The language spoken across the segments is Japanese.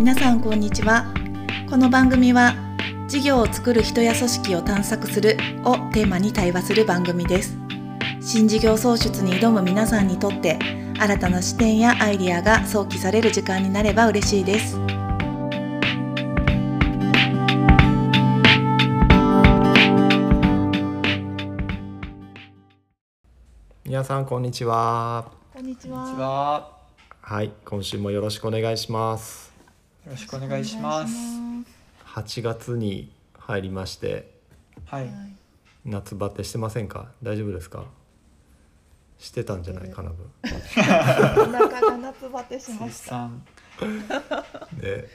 皆さんこんにちは。この番組は事業を作る人や組織を探索するをテーマに対話する番組です。新事業創出に挑む皆さんにとって新たな視点やアイディアが想起される時間になれば嬉しいです。皆さんこんにちは。こんにちこんにちは。はい今週もよろしくお願いしますよろしくお願いします。8月に入りましてはい。夏バテしてませんか？大丈夫ですか？してたんじゃないかなぶお腹が夏バテしま水した。産。で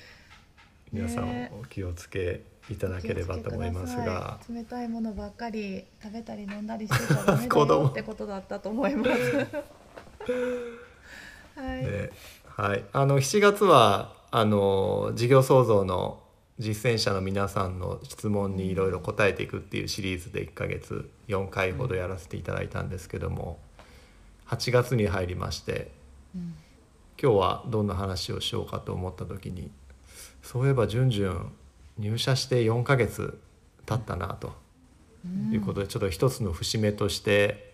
皆さんね。お気をつけいただければと思いますが。冷たいものばっかり食べたり飲んだりしてたらダメだ 子供。よってことだったと思います。はい、ではい。あの7月はあの事業創造の実践者の皆さんの質問にいろいろ答えていくっていうシリーズで1ヶ月4回ほどやらせていただいたんですけども8月に入りまして今日はどんな話をしようかと思った時にそういえばじゅんじゅん入社して4ヶ月経ったなということでちょっと一つの節目として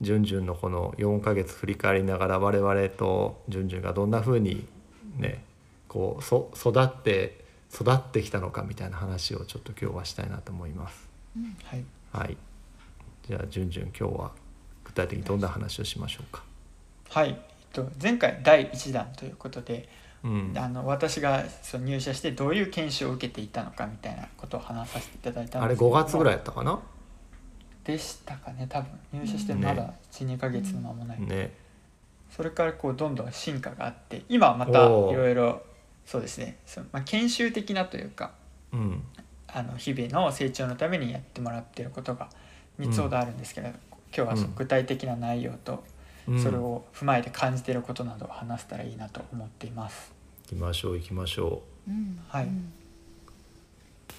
じゅんじゅんのこの4ヶ月振り返りながら我々とじゅんじゅんがどんな風にねこうそ育って育ってきたのかみたいな話をちょっと今日はしたいなと思います。はい。はい、じゃあじゅんじゅん今日は具体的にどんな話をしましょうか？はい。えっと前回第一弾ということで、うん、あの私がその入社してどういう研修を受けていたのかみたいなことを話させていただいたんあれですけど5月ぐらいいやったかな？でしたかね。多分入社してまだね12ヶ月の間もない。ね。それからこうどんどん進化があって、今はまたいろいろそうですね。そのまあ研修的なというか。うん。あの日々の成長のためにやってもらっていることが3つほどあるんですけど、今日はそのうん具体的な内容とうんそれを踏まえて感じていることなどを話せたらいいなと思っています。行きましょう行きましょうんはいうん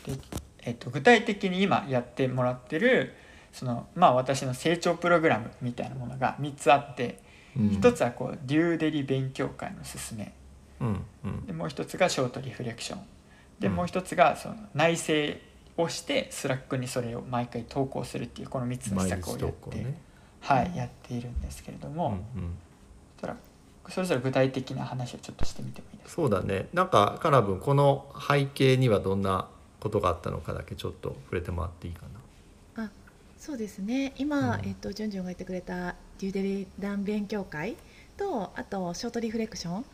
でえっと、具体的に今やってもらってるその、まあ、私の成長プログラムみたいなものが3つあってう。うん、1つはこうデューデリ勉強会の勧めうんうん。でもう1つがショートリフレクション。でうん。もう1つがその内省をして Slack にそれを毎回投稿するっていうこの3つの施策をやって、ね。はい、うんやっているんですけれどうんも、うん。そしたらそれぞれ具体的な話をちょっとしてみてもいいですか？そうだね。なんかカナブンこの背景にはどんなことがあったのかだけちょっと触れてもらっていいかな。あそうですね。今、うん。えっとジュンジュンが言ってくれたデューデリダン勉強会とあとショートリフレクション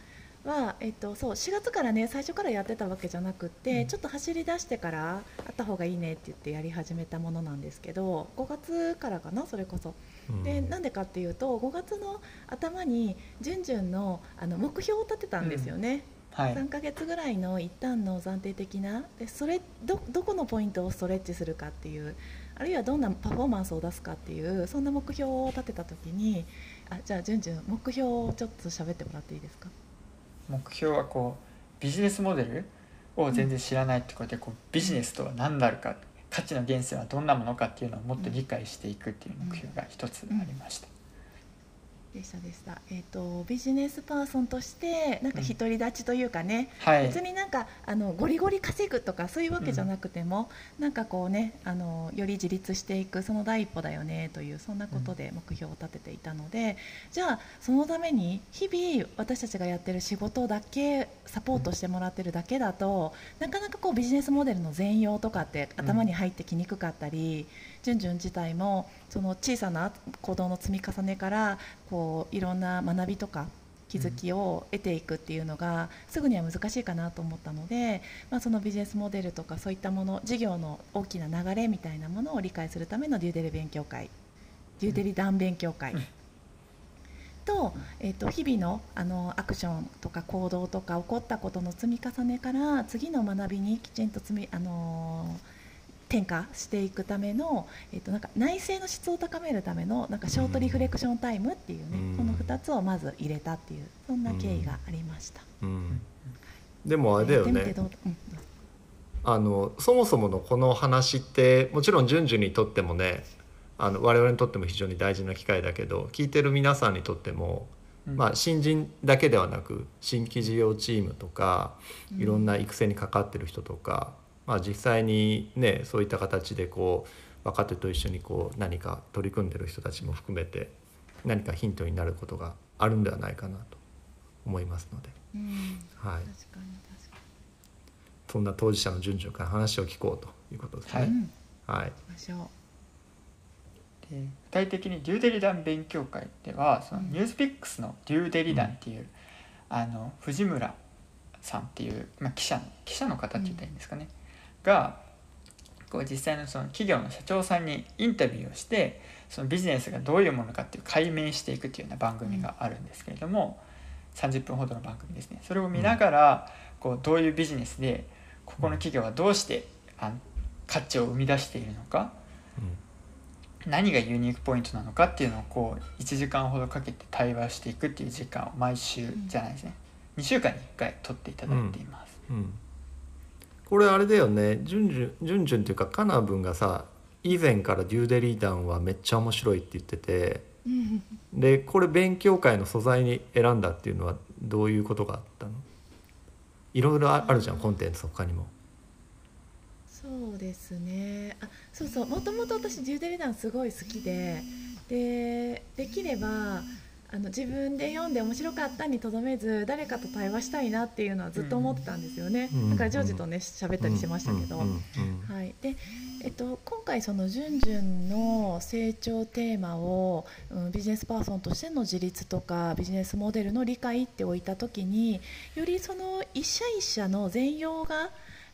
は、えっと、そう4月からね最初からやってたわけじゃなくって、うん。ちょっと走り出してからあった方がいいねって言ってやり始めたものなんですけど5月からかなそれこそ。うん。でなんでかっていうと5月の頭にジュンジュンのあの目標を立てたんですよね、はい。3ヶ月ぐらいの一旦の暫定的な。でそれどどこのポイントをストレッチするかっていうあるいはどんなパフォーマンスを出すかっていうそんな目標を立てた時にあじゃあじゅんじゅん目標をちょっと喋ってもらっていいですか？目標はこうビジネスモデルを全然知らないってことでこうビジネスとは何だるか価値の源泉はどんなものかっていうのをもっと理解していくっていう目標が一つありました。でしたでした、えー、とビジネスパーソンとしてなんか独り立ちというかね、はい、別になんかあのゴリゴリ稼ぐとかそういうわけじゃなくても、なんかこうねあのより自立していくその第一歩だよねというそんなことで目標を立てていたので、じゃあそのために日々私たちがやってる仕事だけサポートしてもらってるだけだと、なかなかこうビジネスモデルの全容とかって頭に入ってきにくかったり、じゅんじゅん自体もその小さな行動の積み重ねからこういろんな学びとか気づきを得ていくっていうのがすぐには難しいかなと思ったので、まあ、そのビジネスモデルとかそういったもの事業の大きな流れみたいなものを理解するためのデューデリ勉強会デューデリ団勉強会、うん。と,、えー、と日々のあのアクションとか行動とか起こったことの積み重ねから次の学びにきちんと積み、あのー転化していくための、えー、となんか内政の質を高めるためのなんかショートリフレクションタイムっていうね、うん。この2つをまず入れたっていうそんな経緯がありました。うん、でもあれだよね。あのそもそものこの話ってもちろん順々にとってもねあの我々にとっても非常に大事な機会だけど聞いてる皆さんにとってもうん。まあ、新人だけではなく新規事業チームとかいろんな育成に関わってる人とか、まあ、実際にねそういった形でこう若手と一緒にこう何か取り組んでる人たちも含めて何かヒントになることがあるんではないかなと思いますので、うん。はい、確かに確かそんな当事者の順々から話を聞こうということですね。ん、はい、行きましょで具体的にデューデリダン勉強会ではそのうん。ニュースピックスのデューデリダンっていう、あの藤村さんっていう、まあ、記者の記者の方って言ったらいいんですかね、がこう実際のその企業の社長さんにインタビューをしてそのビジネスがどういうものかっていう解明していくっていうような番組があるんですけれども、30分ほどの番組ですね。それを見ながら、こうどういうビジネスでここの企業はどうしてあ価値を生み出しているのか、何がユニークポイントなのかっていうのをこう1時間ほどかけて対話していくっていう時間を毎週じゃないですね、2週間に1回取っていただいています。うん、これあれだよね。順々順々っていうかカナブンがさ以前からデューデリーダンはめっちゃ面白いって言っててでこれ勉強会の素材に選んだっていうのはどういうことがあったの？いろいろああるじゃんコンテンツ他にも。そうですね。あそうそう。もともと私デューデリダンすごい好きで。でできればあの自分で読んで面白かったにとどめず誰かと対話したいなっていうのはずっと思ってたんですよね、うん。だからジョージとね喋ったりしましたけど、はい、で、えっと、今回その「じゅんじゅん」の成長テーマを、うん、ビジネスパーソンとしての自立とかビジネスモデルの理解って置いた時によりその一社一社の全容が、うん。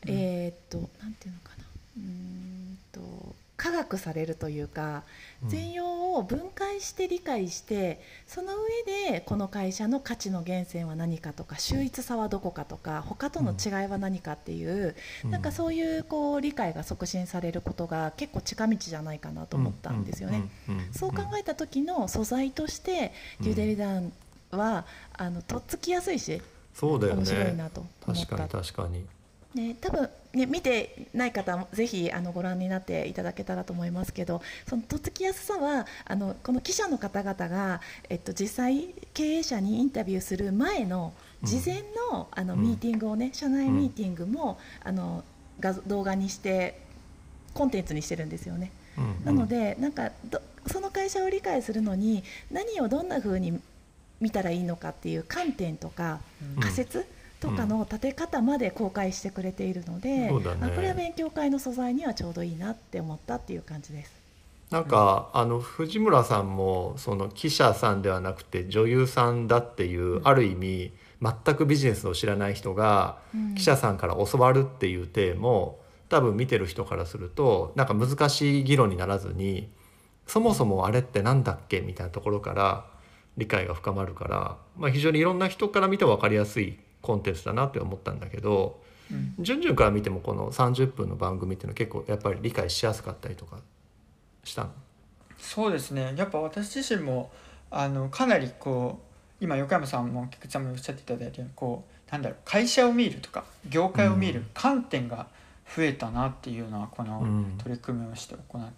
えーっとなんていうのかな。うーんと科学されるというかうん。全容を分解して理解してその上でこの会社の価値の源泉は何かとか秀逸さはどこかとか他との違いは何かっていう、なんかそういうこう理解が促進されることが結構近道じゃないかなと思ったんですよね。そう考えた時の素材としてデューデリダンは、あのとっつきやすいしそうだよ面白いねなと思っ確かにた。確かに。ね、多分ね見てない方もぜひあのご覧になっていただけたらと思いますけどそのとっつきやすさはあのこの記者の方々が、えっと、実際経営者にインタビューする前の事前の,、あのうん。ミーティングをね社内ミーティングも、あの画像動画にしてコンテンツにしてるんですよね。うん。なのでなんかどその会社を理解するのに何をどんな風に見たらいいのかっていう観点とかうん。仮説とかの立て方まで公開してくれているので、そうだね。あこれは勉強会の素材にはちょうどいいなって思ったっていう感じです。なんか、あの藤村さんもその記者さんではなくて女優さんだっていう、ある意味全くビジネスを知らない人がうん。記者さんから教わるっていう体も多分見てる人からするとなんか難しい議論にならずにそもそもあれってなんだっけみたいなところから理解が深まるから、まあ、非常にいろんな人から見て分かりやすいコンテンツだなって思ったんだけどうん。順々から見てもこの30分の番組っていうのは結構やっぱり理解しやすかったりとかしたの？そうですね。やっぱ私自身もあのかなりこう今横山さんも菊池さんもおっしゃっていただいたようにこうなんだろう会社を見るとか業界を見るうん。観点が増えたなっていうのはこのうん。取り組みをして行っあ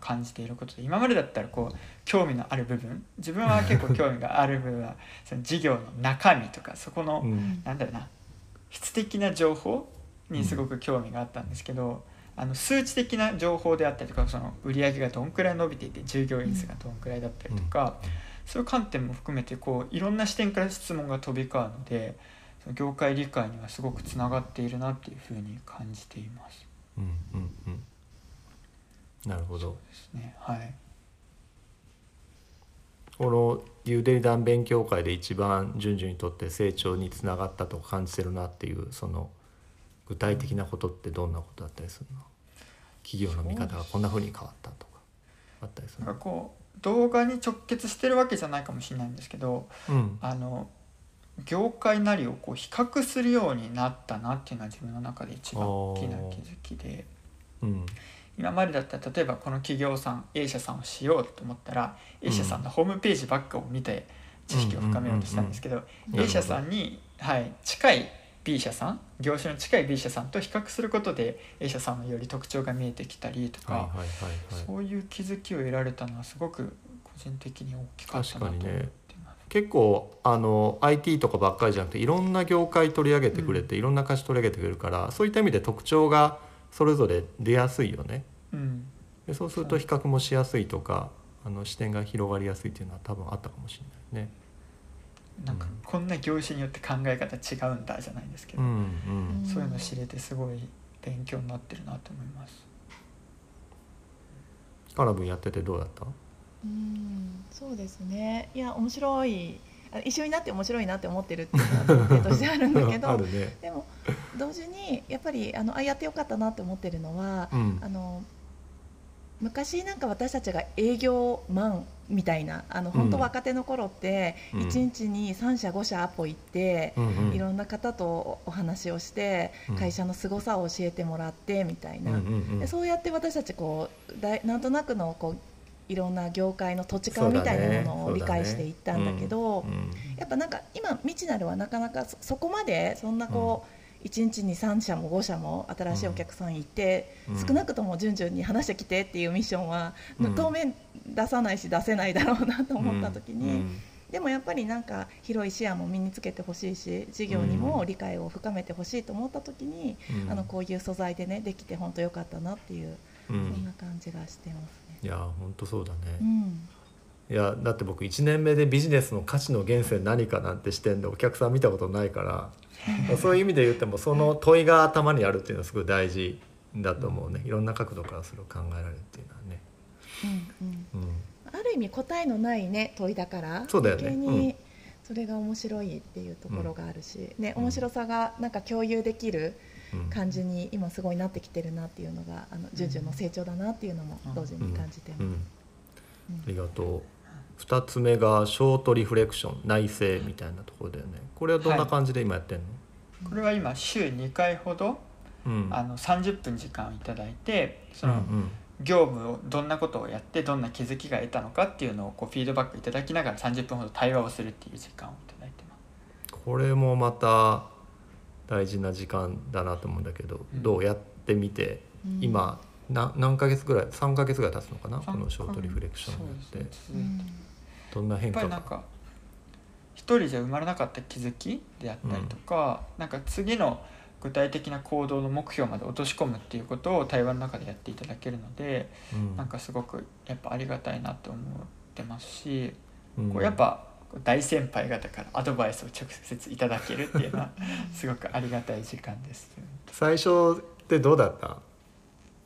感じていることで今までだったらこう興味のある部分自分は結構興味がある部分はその事業の中身とかそこの、うん。なんだろうな質的な情報にすごく興味があったんですけど、あの数値的な情報であったりとかその売り上げがどんくらい伸びていて従業員数がどんくらいだったりとか、そういう観点も含めてこういろんな視点から質問が飛び交うのでその業界理解にはすごくつながっているなっていうふうに感じています。うんうんうんなるほど。ですね。はい。このユーデリダン勉強会で一番順々にとって成長につながったと感じてるなっていうその具体的なことってどんなことだったりするの？企業の見方がこんな風に変わったとかあったりするの？なんかこう動画に直結してるわけじゃないかもしれないんですけどうん。あの業界なりをこう比較するようになったなっていうのは自分の中で一番大きな気づきで。うん今までだったら例えばこの企業さん A 社さんをしようと思ったら A 社さんのホームページばっかを見て知識を深めようとしたんですけどうん。A 社さんに、はい、近い B 社さん業種の近い B 社さんと比較することで A 社さんのより特徴が見えてきたりとか、そういう気づきを得られたのはすごく個人的に大きかったなと思っています。結構あの IT とかばっかりじゃなくていろんな業界取り上げてくれて、いろんな歌詞取り上げてくれるからそういった意味で特徴がそれぞれ出やすいよね。うんでそうすると比較もしやすいとかあの視点が広がりやすいっていうのは多分あったかもしれないね。なんかこんな業種によって考え方違うんだじゃないですけど、うんうんそういうの知れてすごい勉強になってるなと思います。カナブンやっててどうだった？うんそうですねいや面白いあ一緒になって面白いなって思ってるっていうのは前提としてあるんだけ あどるね。でも同時にやっぱりあのあやってよかったなって思ってるのはうん。あの昔なんか私たちが営業マンみたいなあのうん。本当若手の頃ってうん。1日に3社5社アポ行ってうんうん。いろんな方とお話をしてうん。会社の凄さを教えてもらってみたいな。うんうんうん。でそうやって私たちこうだいなんとなくのこういろんな業界の土地感みたいなものを理解していったんだけどうん。やっぱなんか今未知なるはなかなかそそこまでそんなこう1日に3社も5社も新しいお客さんいてうん。少なくとも順々に話してきてっていうミッションはうん。当面出さないし出せないだろうなと思った時うにん。でもやっぱりなんか広い視野も身につけてほしいし事業にも理解を深めてほしいと思った時にうん。あのこういう素材でねできて本当良かったなっていううそんなん感じがしてますね。いや本当そうだね。うん。いやだって僕1年目でビジネスの価値の源泉何かなんて視点でお客さん見たことないから そういう意味で言ってもその問いが頭にあるっていうのはすごい大事だと思うね。いろんな角度からそれを考えられるっていうのはね。うんうん。うん。ある意味答えのないね問いだからそうだよね。にそれが面白いっていうところがあるし、ねうん。面白さがなんか共有できるうん感じに今すごいなってきてるなっていうのがあのジュンジュンの成長だなっていうのも同時に感じてありがとう。2つ目がショートリフレクション内省みたいなところだよね。これはどんな感じで今やってんの、これは今週2回ほどうん。あの30分時間をいただいてそのうんうん。業務をどんなことをやってどんな気づきが得たのかっていうのをこうフィードバックいただきながら30分ほど対話をするっていう時間をいただいてます。これもまた大事な時間だなと思うんだけど、うん。どうやってみて、うん。今な何ヶ月ぐらい3ヶ月ぐらい経つのかな？このあショートリフレクションって、ね。うん。どんな変化が？ぱりなんか一人じゃ生まれなかった気づきであったりとか、なんか次の具体的な行動の目標まで落とし込むっていうことを対話の中でやっていただけるので、うん。なんかすごくやっぱありがたいなと思ってますし、うん。こうやっぱ大先輩方からアドバイスを直接いただけるっていうのは すごくありがたい時間です。最初ってどうだった？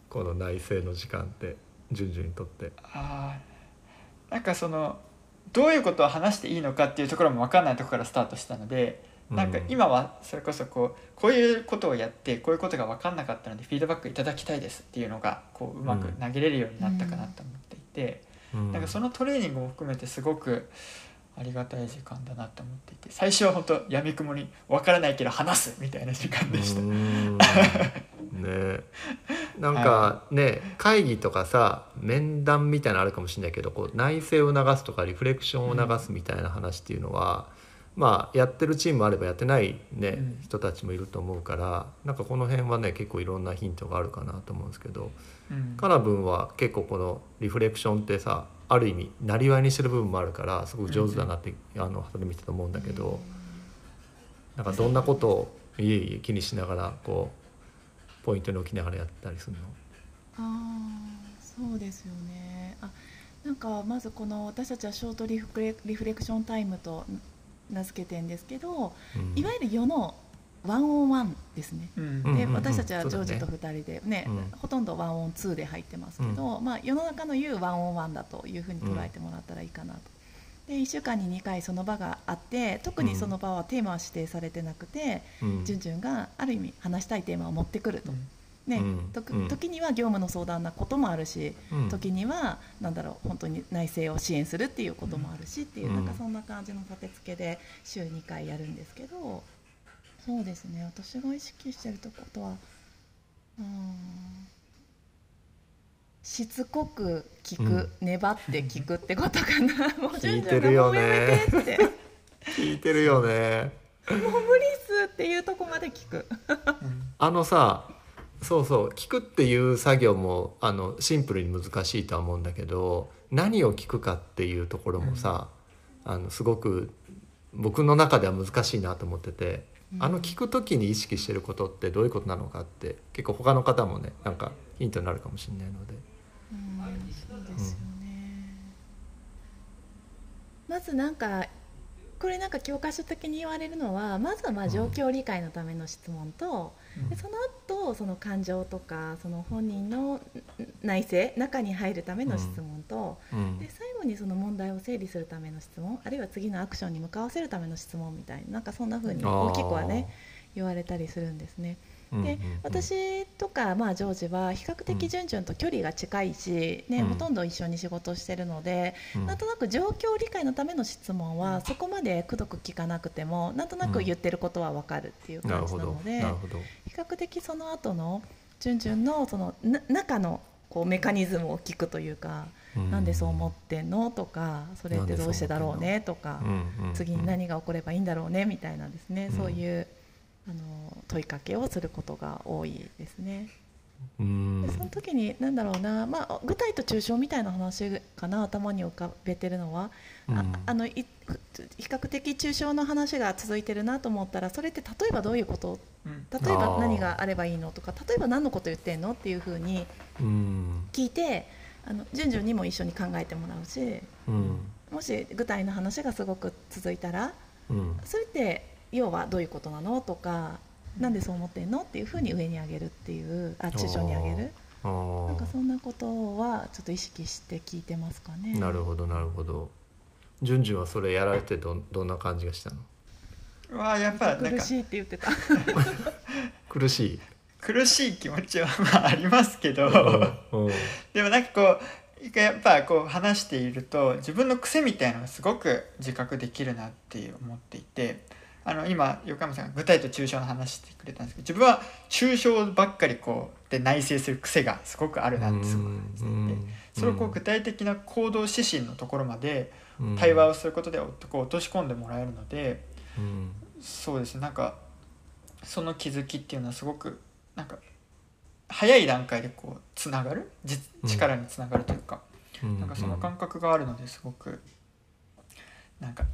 この内省の時間って順々にとって。あーなんかそのどういうことを話していいのかっていうところも分かんないところからスタートしたのでなんかうん今はそれこそこうこういうことをやってこういうことが分かんなかったのでフィードバックいただきたいですっていうのがこううまく投げれるようになったかなと思っていて、うんなんかそのトレーニングも含めてすごくありがたい時間だなと思っていて最初は本当やみくもに分からないけど話すみたいな時間でした。ねなんかね会議とかさ面談みたいなのあるかもしれないけどこう内省を流すとかリフレクションを流すみたいな話っていうのは、まあやってるチームもあればやってない、ねうん。人たちもいると思うからなんかこの辺はね結構いろんなヒントがあるかなと思うんですけどうん。カナブンは結構このリフレクションってさある意味なりわいにしてる部分もあるからすごく上手だなって、あのそれ見てて思うんだけど。なんかどんなことをいえいえ気にしながらこうポイントに置きながらやったりするの？あーそうですよね。あなんかまずこの私たちはショートリフレリフレクションタイムと名付けてんですけど、うん。いわゆる世のワンオンワンですね。うん。うんうん。で私たちはジョージと2人でね、うん。ほとんどワンオン2で入ってますけど、まあ、世の中の言うワンオンワンだというふうに捉えてもらったらいいかなと。で1週間に2回その場があって特にその場はテーマは指定されてなくて、うん。ジュンジュンがある意味話したいテーマを持ってくると。ねうん。時には業務の相談なこともあるし、うん。時にはなんだろう本当に内政を支援するっていうこともあるしっていう、うん。なんかそんな感じの立て付けで週2回やるんですけどそうですね私が意識してるとことはうんしつこく聞く、うん。粘って聞くってことかな。もう聞いてるよね。聞いてるよね。もう無理っすっていうとこまで聞く。あのさそうそう聞くっていう作業もあのシンプルに難しいとは思うんだけど何を聞くかっていうところもさ、あのすごく僕の中では難しいなと思ってて、あの聞く時に意識してることってどういうことなのかって結構他の方もねなんかヒントになるかもしれないので。うんそうですよね、まずなんかこれなんか教科書的に言われるのはまずはまあ状況理解のための質問と、でその後その感情とかその本人の内政中に入るための質問と、うん。で最後にその問題を整理するための質問あるいは次のアクションに向かわせるための質問みたいななんかそんな風に大きくはね言われたりするんですね。でうんうんうん。私とか、まあ、ジョージは比較的ジュンジュンと距離が近いし、ねうん。ほとんど一緒に仕事をしてるので、うん。なんとなく状況理解のための質問はそこまでくどく聞かなくてもなんとなく言ってることは分かるっていう感じなので、なるほど。比較的その後のジュンジュンのそのな中のこうメカニズムを聞くというか、うん。なんでそう思ってんのとかそれってどうしてだろうねとか、うんうんうん次に何が起こればいいんだろうねみたいなですね、うん。そういうあの問いかけをすることが多いですね。うん。でその時に何だろうな、まあ、具体と抽象みたいな話かな頭に浮かべてるのは、あうん。あのい比較的抽象の話が続いてるなと思ったらそれって例えばどういうこと？うん。例えば何があればいいのとか例えば何のこと言ってんのっていうふうにうん。聞いてあの順々にも一緒に考えてもらうしうん。もし具体の話がすごく続いたらうん。それって要はどういうことなの？とかなんでそう思ってんの？っていうふうに上に上げるっていうあ抽象に上げる？なんかそんなことはちょっと意識して聞いてますかね。なるほどなるほど。ジュンジュンはそれやられてどんどんな感じがしたの？うわやっぱなんか。苦しいって言ってた。苦しい？苦しい気持ちはまあありますけど。うんでもなんかこうやっぱこう話していると自分の癖みたいなのがすごく自覚できるなって思っていてあの今横山さんが具体と抽象の話してくれたんですけど自分は抽象ばっかりこうで内省する癖がすごくあるなってすごく感じていてそれをこう具体的な行動指針のところまで対話をすることでこう落とし込んでもらえるのでうん。そうですね。なんかその気づきっていうのはすごくなんか早い段階でこうつながる？力につながるというか、うん。なんかその感覚があるのですごくなんか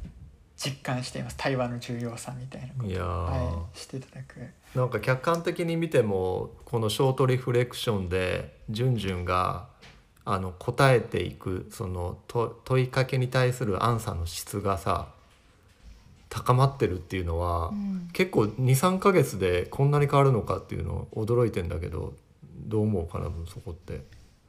実感しています。対話の重要さみたいなこと。をいはい、していただく。なんか客観的に見てもこのショートリフレクションでジュンジュンがあの答えていくそのと問いかけに対するアンサーの質がさ高まってるっていうのは、うん。結構23ヶ月でこんなに変わるのかっていうの驚いてんだけどどう思うかなそこって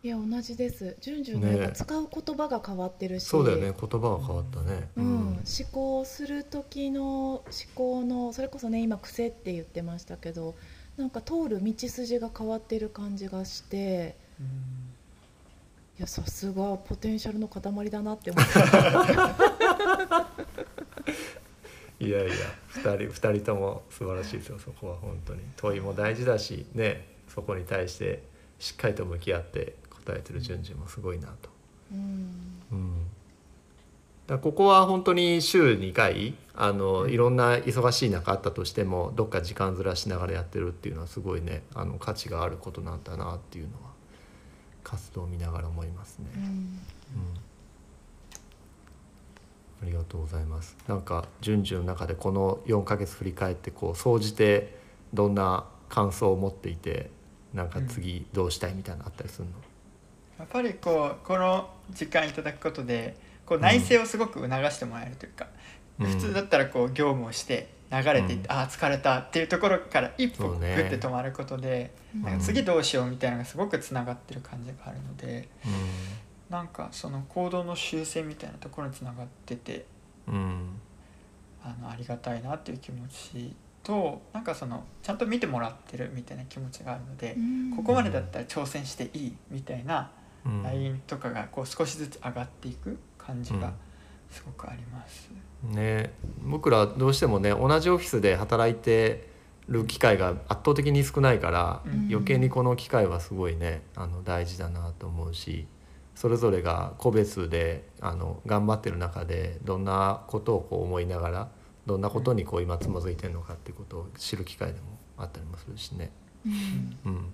いや同じです。順々ねねやっぱ使う言葉が変わってるし。そうだよね。言葉が変わったね。うん、思考する時の思考のそれこそね今癖って言ってましたけどなんか通る道筋が変わってる感じがして。うん。いやさすがポテンシャルの塊だなって思った。いやいや2人二人とも素晴らしいですよそこは本当に。問いも大事だしねそこに対してしっかりと向き合って答えてる順次もすごいなと。うんうん、だここは本当に週2回あのいろんな忙しい中あったとしてもどっか時間ずらしながらやってるっていうのはすごいねあの価値があることなんだなっていうのは活動を見ながら思いますね。うんうんありがとうございます。なんか順々の中でこの4ヶ月振り返ってこう総じてどんな感想を持っていてなんか次どうしたいみたいなのあったりするの？やっぱりこうこの時間いただくことでこう内省をすごく促してもらえるというか、うん。普通だったらこう業務をして流れていって、うん。ああ疲れたっていうところから一歩グッて止まることで、うん。なんか次どうしようみたいなのがすごくつながってる感じがあるのでなんかその行動の修正みたいなところにつながっててうん。うんあのありがたいなっていう気持ちとなんかそのちゃんと見てもらってるみたいな気持ちがあるので、ここまでだったら挑戦していいみたいなうん。ラインとかがこう少しずつ上がっていく感じがすごくあります。ね。僕らどうしてもね同じオフィスで働いてる機会が圧倒的に少ないから、うん。余計にこの機会はすごいねあの大事だなと思うしそれぞれが個別であの頑張ってる中でどんなことをこう思いながらどんなことにこう今つまずいてるのかっていうことを知る機会でもあったりもするしね。うん。うん、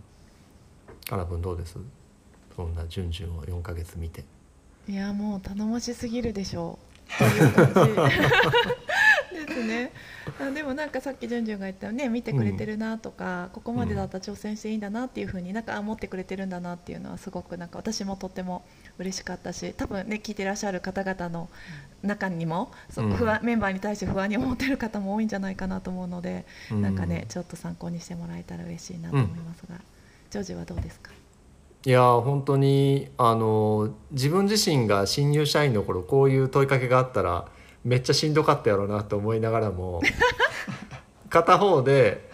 かな君どうです？そんな順々を4ヶ月見て。いやもう頼もしすぎるでしょって いう感じ。ですね。あでもなんかさっきじゅんじゅんが言ったよね見てくれてるなとか、ここまでだったら挑戦していいんだなっていうふうになんか思ってくれてるんだなっていうのはすごくなんか私もとっても嬉しかったし多分ね聞いてらっしゃる方々の中にも、そううん。不安メンバーに対して不安に思ってる方も多いんじゃないかなと思うので、なんかねちょっと参考にしてもらえたら嬉しいなと思いますが、ジョージはどうですか？いやー本当にあの自分自身が新入社員の頃こういう問いかけがあったらめっちゃしんどかったやろうなと思いながらも 片方で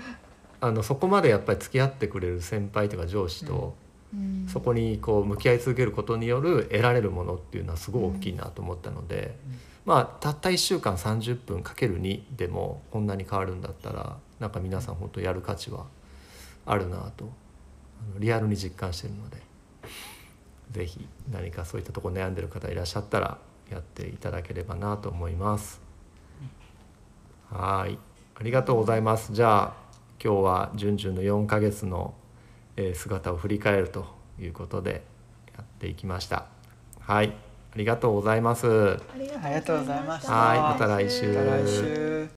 あのそこまでやっぱり付き合ってくれる先輩というか上司と、うん。そこにこう向き合い続けることによる得られるものっていうのはすごい大きいなと思ったので、まあたった1週間30分かける2でもこんなに変わるんだったらなんか皆さん本当やる価値はあるなとリアルに実感してるのでぜひ何かそういったところ悩んでる方いらっしゃったらやっていただければなと思います。はいありがとうございます。じゃあ今日はじゅんじゅんの4ヶ月のえー姿を振り返るということでやっていきました。はい、ありがとうございます。ありありがとうございましたはいまた来週また来週